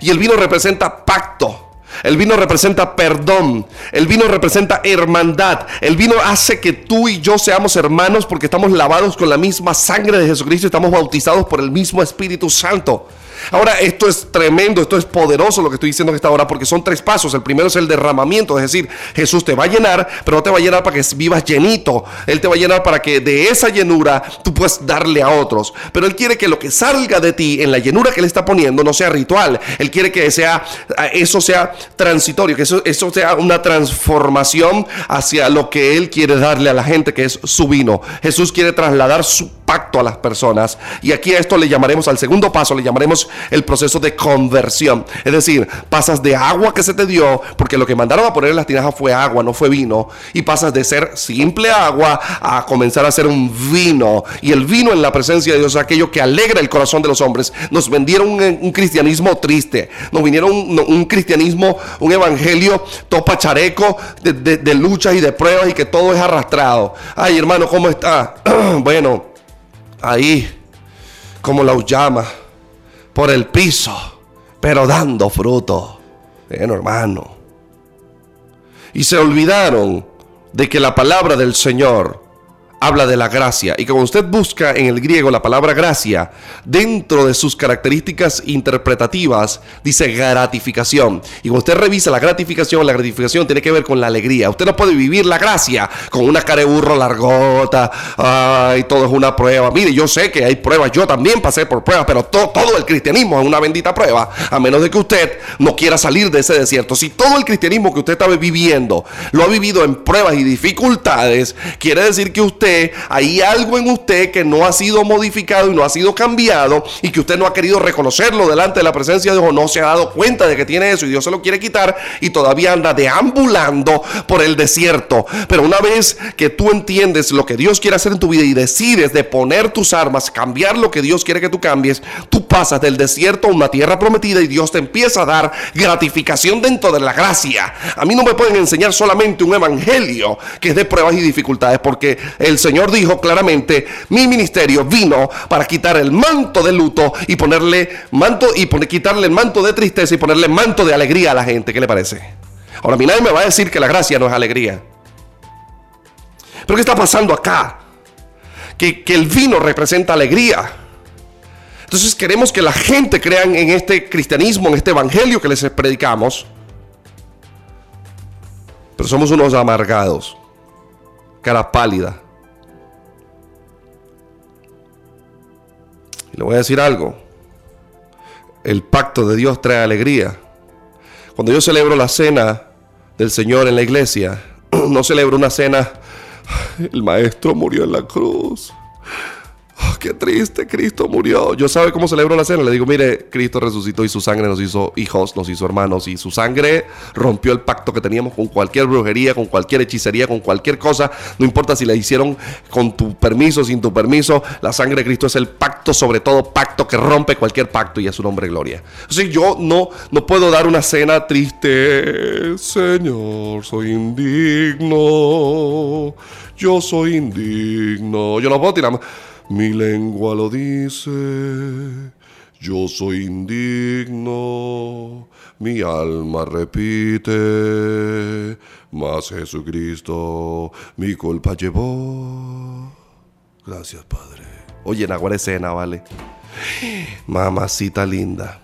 Speaker 2: Y el vino representa pacto. El vino representa perdón. El vino representa hermandad. El vino hace que tú y yo seamos hermanos porque estamos lavados con la misma sangre de Jesucristo estamos bautizados por el mismo Espíritu Santo. Ahora, esto es tremendo, esto es poderoso lo que estoy diciendo en esta hora, porque son tres pasos. El primero es el derramamiento, es decir, Jesús te va a llenar, pero no te va a llenar para que vivas llenito. Él te va a llenar para que de esa llenura tú puedas darle a otros. Pero Él quiere que lo que salga de ti en la llenura que Él está poniendo no sea ritual. Él quiere que sea, eso sea transitorio, que eso, eso sea una transformación hacia lo que Él quiere darle a la gente, que es su vino. Jesús quiere trasladar su pacto a las personas. Y aquí a esto le llamaremos, al segundo paso, le llamaremos el proceso de conversión. Es decir, pasas de agua que se te dio, porque lo que mandaron a poner en las tinajas fue agua, no fue vino, y pasas de ser simple agua a comenzar a ser un vino. Y el vino en la presencia de Dios es aquello que alegra el corazón de los hombres. Nos vendieron un, cristianismo triste, nos vinieron un, cristianismo, un evangelio topa chareco de, de luchas y de pruebas y que todo es arrastrado. Ay, hermano, ¿cómo está? bueno, ahí, como la llama por el piso, pero dando fruto. Bueno, hermano. Y se olvidaron de que la palabra del Señor habla de la gracia. Y como usted busca en el griego la palabra gracia, dentro de sus características interpretativas, dice gratificación. Y cuando usted revisa la gratificación, la gratificación tiene que ver con la alegría. Usted no puede vivir la gracia con una cara de burro largota, ay, todo es una prueba. Mire, yo sé que hay pruebas, yo también pasé por pruebas, pero todo el cristianismo es una bendita prueba, a menos de que usted no quiera salir de ese desierto. Si todo el cristianismo que usted está viviendo lo ha vivido en pruebas y dificultades, quiere decir que usted hay algo en usted que no ha sido modificado y no ha sido cambiado y que usted no ha querido reconocerlo delante de la presencia de Dios no se ha dado cuenta de que tiene eso y Dios se lo quiere quitar y todavía anda deambulando por el desierto. Pero una vez que tú entiendes lo que Dios quiere hacer en tu vida y decides de poner tus armas, cambiar lo que Dios quiere que tú cambies, tú pasas del desierto a una tierra prometida y Dios te empieza a dar gratificación dentro de la gracia. A mí no me pueden enseñar solamente un evangelio que es de pruebas y dificultades, porque el Señor dijo claramente, mi ministerio vino para quitar el manto de luto y ponerle manto y quitarle el manto de tristeza y ponerle manto de alegría a la gente. ¿Qué le parece? Ahora, a mí nadie me va a decir que la gracia no es alegría. Pero ¿qué está pasando acá? Que, que el vino representa alegría. Entonces queremos que la gente crean en este cristianismo, en este evangelio que les predicamos. Pero somos unos amargados, cara pálida. Y le voy a decir algo. El pacto de Dios trae alegría. Cuando yo celebro la cena del Señor en la iglesia, no celebro una cena, el maestro murió en la cruz qué triste, Cristo murió. Yo sabe cómo celebro la cena. Le digo, mire, Cristo resucitó y su sangre nos hizo hijos, nos hizo hermanos y su sangre rompió el pacto que teníamos con cualquier brujería, con cualquier hechicería, con cualquier cosa. No importa si la hicieron con tu permiso, sin tu permiso. La sangre de Cristo es el pacto, sobre todo pacto que rompe cualquier pacto y es su nombre gloria. Así yo no, no puedo dar una cena triste. Señor, soy indigno. Yo soy indigno. Yo no puedo tirar mi lengua lo dice, yo soy indigno, mi alma repite, mas Jesucristo mi culpa llevó. Gracias, Padre. Oye, en agua escena, vale. Mamacita linda.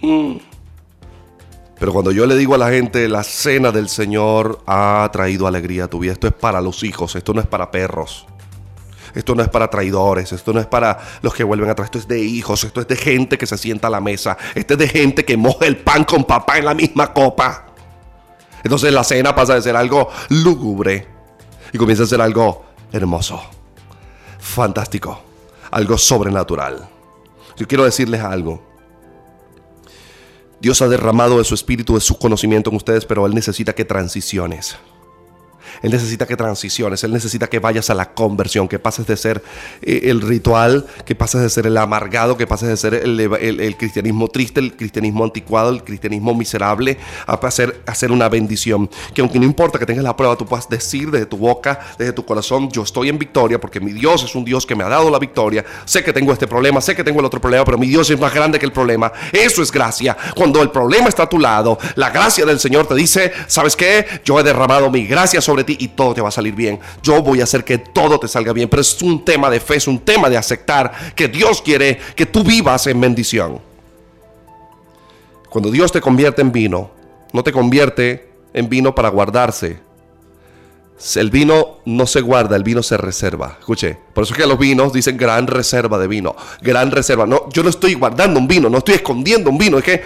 Speaker 2: Mm. Pero cuando yo le digo a la gente, la cena del Señor ha traído alegría a tu vida. Esto es para los hijos, esto no es para perros. Esto no es para traidores, esto no es para los que vuelven atrás, esto es de hijos, esto es de gente que se sienta a la mesa, esto es de gente que moja el pan con papá en la misma copa. Entonces la cena pasa de ser algo lúgubre y comienza a ser algo hermoso, fantástico, algo sobrenatural. Yo quiero decirles algo. Dios ha derramado de su espíritu, de su conocimiento en ustedes, pero Él necesita que transiciones. Él necesita que transiciones, Él necesita que vayas a la conversión, que pases de ser eh, el ritual, que pases de ser el amargado, que pases de ser el, cristianismo triste, el cristianismo anticuado, el cristianismo miserable, a hacer, hacer una bendición. Que aunque no importa que tengas la prueba, tú puedas decir desde tu boca, desde tu corazón, yo estoy en victoria porque mi Dios es un Dios que me ha dado la victoria. Sé que tengo este problema, sé que tengo el otro problema, pero mi Dios es más grande que el problema. Eso es gracia. Cuando el problema está a tu lado, la gracia del Señor te dice, ¿sabes qué? Yo he derramado mi gracia sobre y todo te va a salir bien. Yo voy a hacer que todo te salga bien, pero es un tema de fe, es un tema de aceptar que Dios quiere que tú vivas en bendición. Cuando Dios te convierte en vino, no te convierte en vino para guardarse. El vino no se guarda, el vino se reserva. Escuche, por eso es que los vinos dicen gran reserva de vino. Gran reserva. No, yo no estoy guardando un vino, no estoy escondiendo un vino. Es que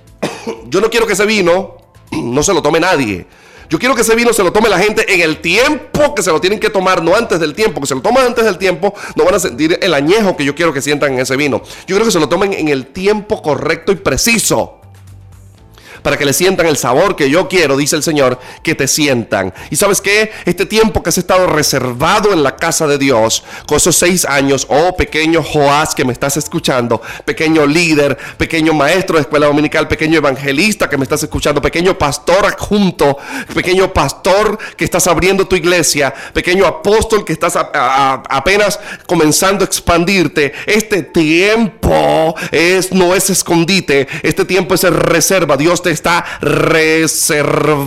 Speaker 2: yo no quiero que ese vino no se lo tome nadie. Yo quiero que ese vino se lo tome la gente en el tiempo que se lo tienen que tomar, no antes del tiempo. Que se lo toman antes del tiempo, no van a sentir el añejo que yo quiero que sientan en ese vino. Yo quiero que se lo tomen en el tiempo correcto y preciso para que le sientan el sabor que yo quiero, dice el Señor, que te sientan. Y sabes qué? Este tiempo que has estado reservado en la casa de Dios, con esos seis años, oh pequeño Joás que me estás escuchando, pequeño líder, pequeño maestro de escuela dominical, pequeño evangelista que me estás escuchando, pequeño pastor adjunto, pequeño pastor que estás abriendo tu iglesia, pequeño apóstol que estás apenas comenzando a expandirte. Este tiempo es, no es escondite, este tiempo es reserva. Dios te está reservando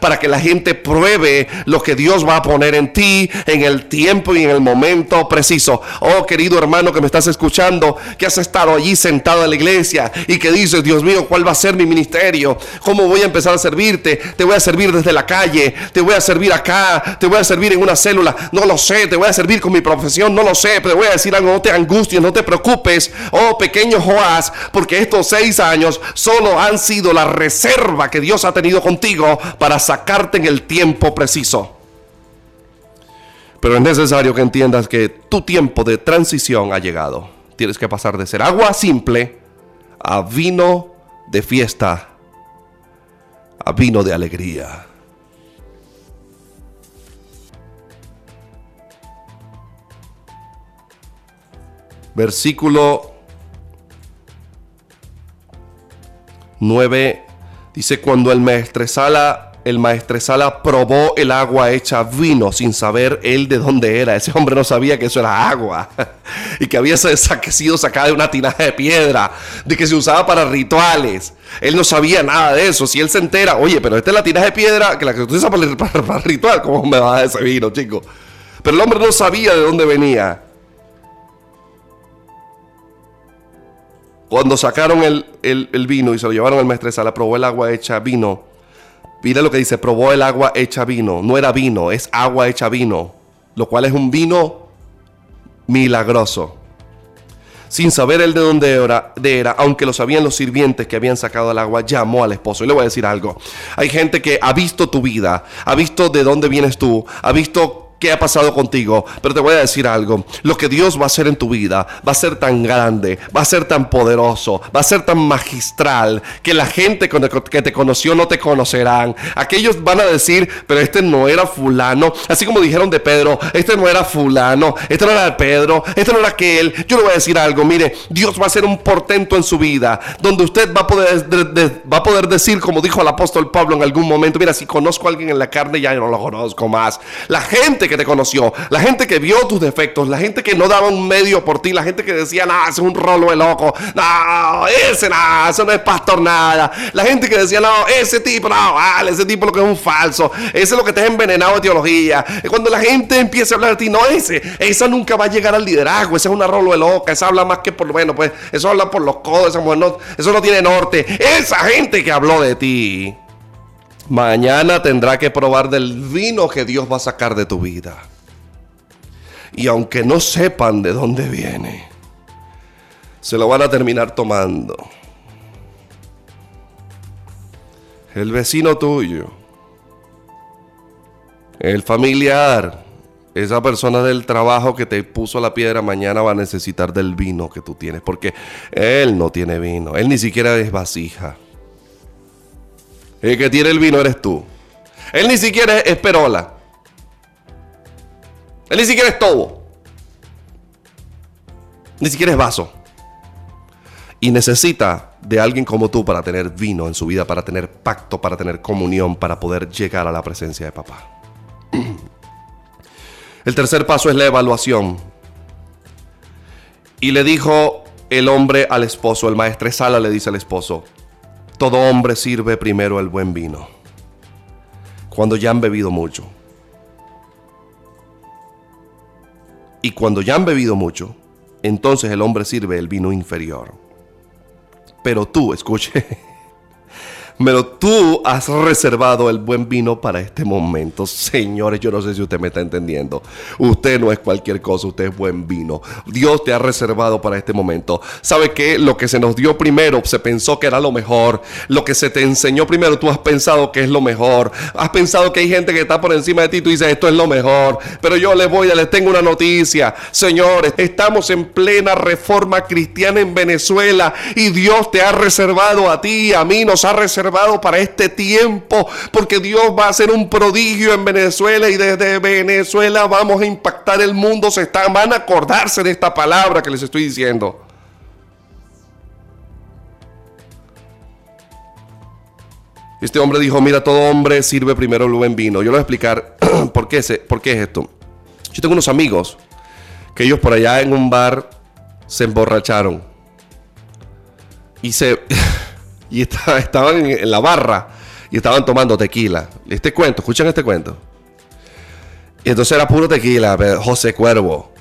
Speaker 2: para que la gente pruebe lo que Dios va a poner en ti en el tiempo y en el momento preciso. Oh, querido hermano que me estás escuchando, que has estado allí sentado en la iglesia y que dices, Dios mío, ¿cuál va a ser mi ministerio? ¿Cómo voy a empezar a servirte? Te voy a servir desde la calle, te voy a servir acá, te voy a servir en una célula, no lo sé, te voy a servir con mi profesión, no lo sé, pero te voy a decir algo, no te angusties, no te preocupes, oh pequeño Joás, porque estos seis años solo han sido la reserva que Dios ha tenido contigo para sacarte en el tiempo preciso. Pero es necesario que entiendas que tu tiempo de transición ha llegado. Tienes que pasar de ser agua simple a vino de fiesta, a vino de alegría. Versículo 9 dice, cuando el maestresala el maestresala probó el agua hecha vino sin saber él de dónde era. Ese hombre no sabía que eso era agua y que había sido sacada de una tinaja de piedra, de que se usaba para rituales. Él no sabía nada de eso. Si él se entera, oye, pero esta es la tinaja de piedra que la que tú usas para, para, ritual, ¿cómo me va a ese vino, chico? Pero el hombre no sabía de dónde venía. Cuando sacaron el, el, vino y se lo llevaron al maestresala, probó el agua hecha vino Mira lo que dice, probó el agua hecha vino. No era vino, es agua hecha vino. Lo cual es un vino milagroso. Sin saber él de dónde era, de era, aunque lo sabían los sirvientes que habían sacado el agua, llamó al esposo. Y le voy a decir algo. Hay gente que ha visto tu vida, ha visto de dónde vienes tú, ha visto qué ha pasado contigo, pero te voy a decir algo. Lo que Dios va a hacer en tu vida va a ser tan grande, va a ser tan poderoso, va a ser tan magistral que la gente que te conoció no te conocerán. Aquellos van a decir, pero este no era fulano. Así como dijeron de Pedro, este no era fulano, este no era Pedro, este no era aquel. Yo le voy a decir algo, mire, Dios va a hacer un portento en su vida, donde usted va a poder, va a poder decir, como dijo el apóstol Pablo en algún momento, mira, si conozco a alguien en la carne, ya no lo conozco más. La gente que te conoció, la gente que vio tus defectos, la gente que no daba un medio por ti, la gente que decía, no, es un rolo de loco, no, ese nada, eso no es pastor nada, la gente que decía, no, ese tipo, no, vale, ese tipo lo que es un falso, ese es lo que te ha envenenado de teología. Cuando la gente empieza a hablar de ti, no, ese, esa nunca va a llegar al liderazgo, esa es una rolo de loca, esa habla más que por, bueno, pues eso habla por los codos, esa mujer no, eso no tiene norte. Esa gente que habló de ti Mañana tendrá que probar del vino que Dios va a sacar de tu vida. Y aunque no sepan de dónde viene, se lo van a terminar tomando. El vecino tuyo, el familiar, esa persona del trabajo que te puso la piedra mañana va a necesitar del vino que tú tienes, porque él no tiene vino, él ni siquiera es vasija. El que tiene el vino eres tú. Él ni siquiera es perola. Él ni siquiera es todo. Ni siquiera es vaso. Y necesita de alguien como tú para tener vino en su vida, para tener pacto, para tener comunión, para poder llegar a la presencia de papá. El tercer paso es la evaluación. Y le dijo el hombre al esposo, el maestro Sala le dice al esposo, todo hombre sirve primero el buen vino, cuando ya han bebido mucho. Y cuando ya han bebido mucho, entonces el hombre sirve el vino inferior. Pero tú, escuche, pero tú has reservado el buen vino para este momento. Señores, yo no sé si usted me está entendiendo. Usted no es cualquier cosa, usted es buen vino. Dios te ha reservado para este momento. ¿Sabe qué? Lo que se nos dio primero se pensó que era lo mejor. Lo que se te enseñó primero, tú has pensado que es lo mejor. Has pensado que hay gente que está por encima de ti, tú dices, esto es lo mejor. Pero yo les voy a, les tengo una noticia. Señores, estamos en plena reforma cristiana en Venezuela y Dios te ha reservado a ti, a mí nos ha reservado para este tiempo, porque Dios va a hacer un prodigio en Venezuela y desde Venezuela vamos a impactar el mundo. Se están, van a acordarse de esta palabra que les estoy diciendo. Este hombre dijo, mira, todo hombre sirve primero el buen vino. Yo le voy a explicar por qué, por qué es esto. Yo tengo unos amigos que ellos por allá en un bar se emborracharon. Y se... y estaban en, la barra y estaban tomando tequila. Este cuento, escuchan este cuento. Y entonces era puro tequila, José Cuervo.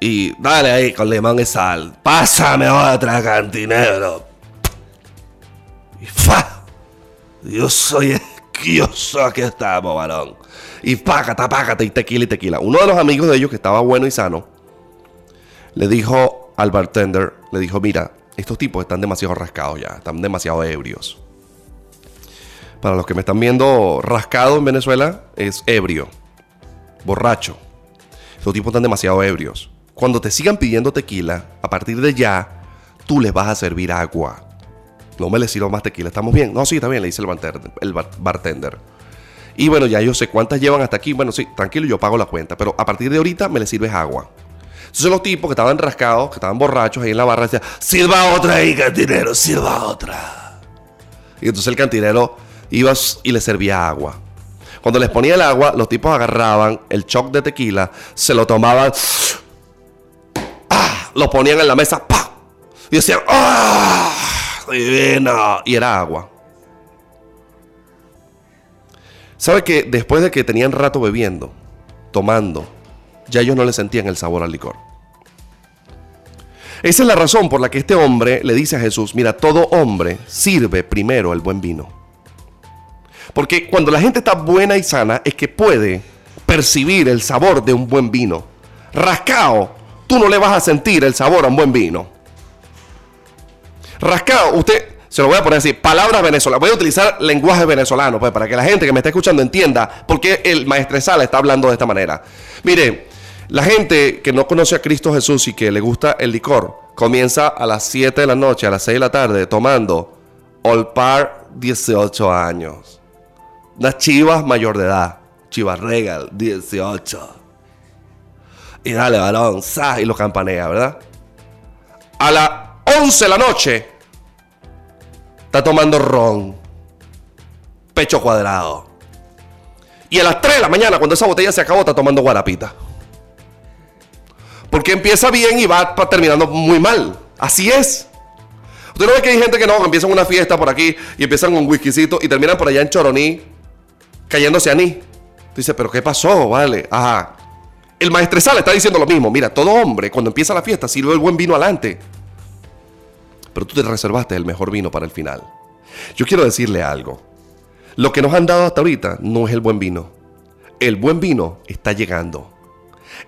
Speaker 2: Y dale ahí con limón y sal. Pásame otra cantinero. Y fa. Yo soy esquioso, aquí estamos, varón. Y págata, págata, y tequila y tequila. Uno de los amigos de ellos que estaba bueno y sano, le dijo al bartender, le dijo, mira, estos tipos están demasiado rascados ya, están demasiado ebrios. para los que me están viendo rascado en Venezuela, es ebrio, borracho. Estos tipos están demasiado ebrios. Cuando te sigan pidiendo tequila, a partir de ya, tú les vas a servir agua. No me les sirvo más tequila, ¿estamos bien? No, sí, está bien, le dice el bartender. Y bueno, ya yo sé cuántas llevan hasta aquí. Bueno, sí, tranquilo, yo pago la cuenta. Pero a partir de ahorita me les sirves agua. Entonces los tipos que estaban rascados, que estaban borrachos ahí en la barra, decían, sirva otra ahí, cantinero, sirva otra. Y entonces el cantinero iba y le servía agua. Cuando les ponía el agua, los tipos agarraban el choc de tequila, se lo tomaban, ¡ah! lo ponían en la mesa, y decían, ¡ah! Y era agua. ¿Sabe que después de que tenían rato bebiendo, tomando, ya ellos no le sentían el sabor al licor? Esa es la razón por la que este hombre le dice a Jesús, mira, todo hombre sirve primero el buen vino. Porque cuando la gente está buena y sana es que puede percibir el sabor de un buen vino. Rascao, tú no le vas a sentir el sabor a un buen vino. Rascao, usted, se lo voy a poner así, palabras venezolanas. Voy a utilizar lenguaje venezolano, pues, para que la gente que me está escuchando entienda por qué el maestresala está hablando de esta manera. Mire, la gente que no conoce a Cristo Jesús y que le gusta el licor, comienza a las 7 de la noche, a las 6 de la tarde, tomando Olpar 18 años. Unas chivas mayor de edad. Chivas Regal 18. Y dale, balón, sa, y lo campanea, ¿verdad? A las 11 de la noche está tomando ron. Pecho cuadrado. Y a las 3 de la mañana, cuando esa botella se acabó, está tomando guarapita. Porque empieza bien y va terminando muy mal. Así es. Usted no ve que hay gente que no, empiezan una fiesta por aquí y empiezan un whiskycito y terminan por allá en Choroní cayéndose a ni. Dice, pero ¿qué pasó? Vale, ajá. El maestresal está diciendo lo mismo. Mira, todo hombre, cuando empieza la fiesta, sirve el buen vino adelante pero tú te reservaste el mejor vino para el final. Yo quiero decirle algo. Lo que nos han dado hasta ahorita no es el buen vino. El buen vino está llegando.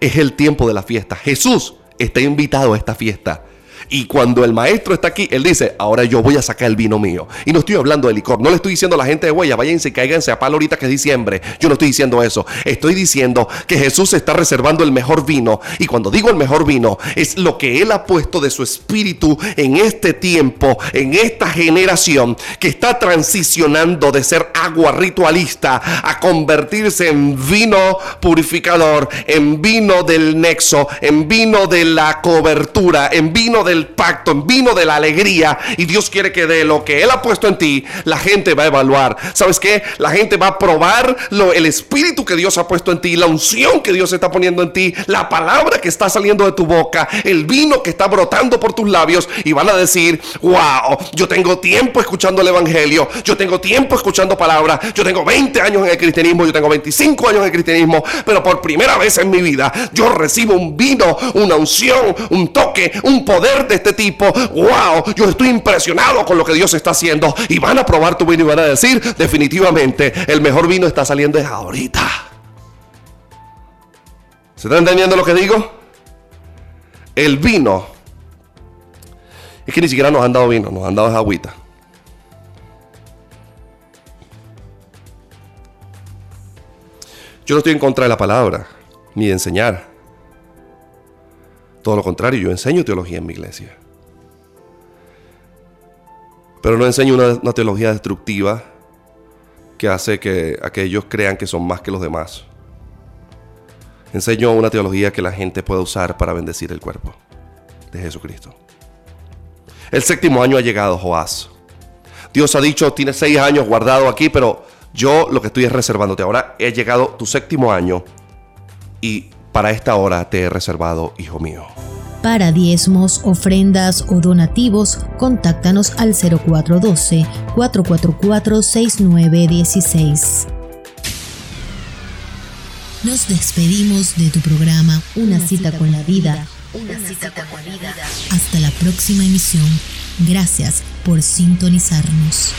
Speaker 2: Es el tiempo de la fiesta. Jesús está invitado a esta fiesta. Y cuando el maestro está aquí, él dice, ahora yo voy a sacar el vino mío. Y no estoy hablando de licor, no le estoy diciendo a la gente de huella, váyanse y cáiganse a palo ahorita que es diciembre. Yo no estoy diciendo eso. Estoy diciendo que Jesús está reservando el mejor vino. Y cuando digo el mejor vino, es lo que Él ha puesto de su espíritu en este tiempo, en esta generación, que está transicionando de ser agua ritualista a convertirse en vino purificador, en vino del nexo, en vino de la cobertura, en vino del pacto, en vino de la alegría. Y Dios quiere que de lo que Él ha puesto en ti, la gente va a evaluar. ¿Sabes qué? La gente va a probar lo, el espíritu que Dios ha puesto en ti, la unción que Dios está poniendo en ti, la palabra que está saliendo de tu boca, el vino que está brotando por tus labios. Y van a decir, wow, yo tengo tiempo escuchando el Evangelio, yo tengo tiempo escuchando palabras, yo tengo 20 años en el cristianismo, yo tengo 25 años en el cristianismo, pero por primera vez en mi vida yo recibo un vino, una unción, un toque, un poder de este tipo, wow, yo estoy impresionado con lo que Dios está haciendo. Y van a probar tu vino y van a decir, definitivamente, el mejor vino está saliendo ahorita. ¿Se está entendiendo lo que digo? El vino. Es que ni siquiera nos han dado vino, nos han dado agüita. Yo no estoy en contra de la palabra, ni de enseñar. Todo lo contrario, yo enseño teología en mi iglesia. Pero no enseño una, teología destructiva que hace que aquellos crean que son más que los demás. Enseño una teología que la gente pueda usar para bendecir el cuerpo de Jesucristo. El séptimo año ha llegado, Joás. Dios ha dicho, tienes seis años guardado aquí, pero yo lo que estoy es reservándote. Ahora he llegado tu séptimo año y para esta hora te he reservado, hijo mío.
Speaker 1: Para diezmos, ofrendas o donativos, contáctanos al 0412-444-6916. Nos despedimos de tu programa Una, cita, con la vida. Una cita con la vida. Hasta la próxima emisión. Gracias por sintonizarnos.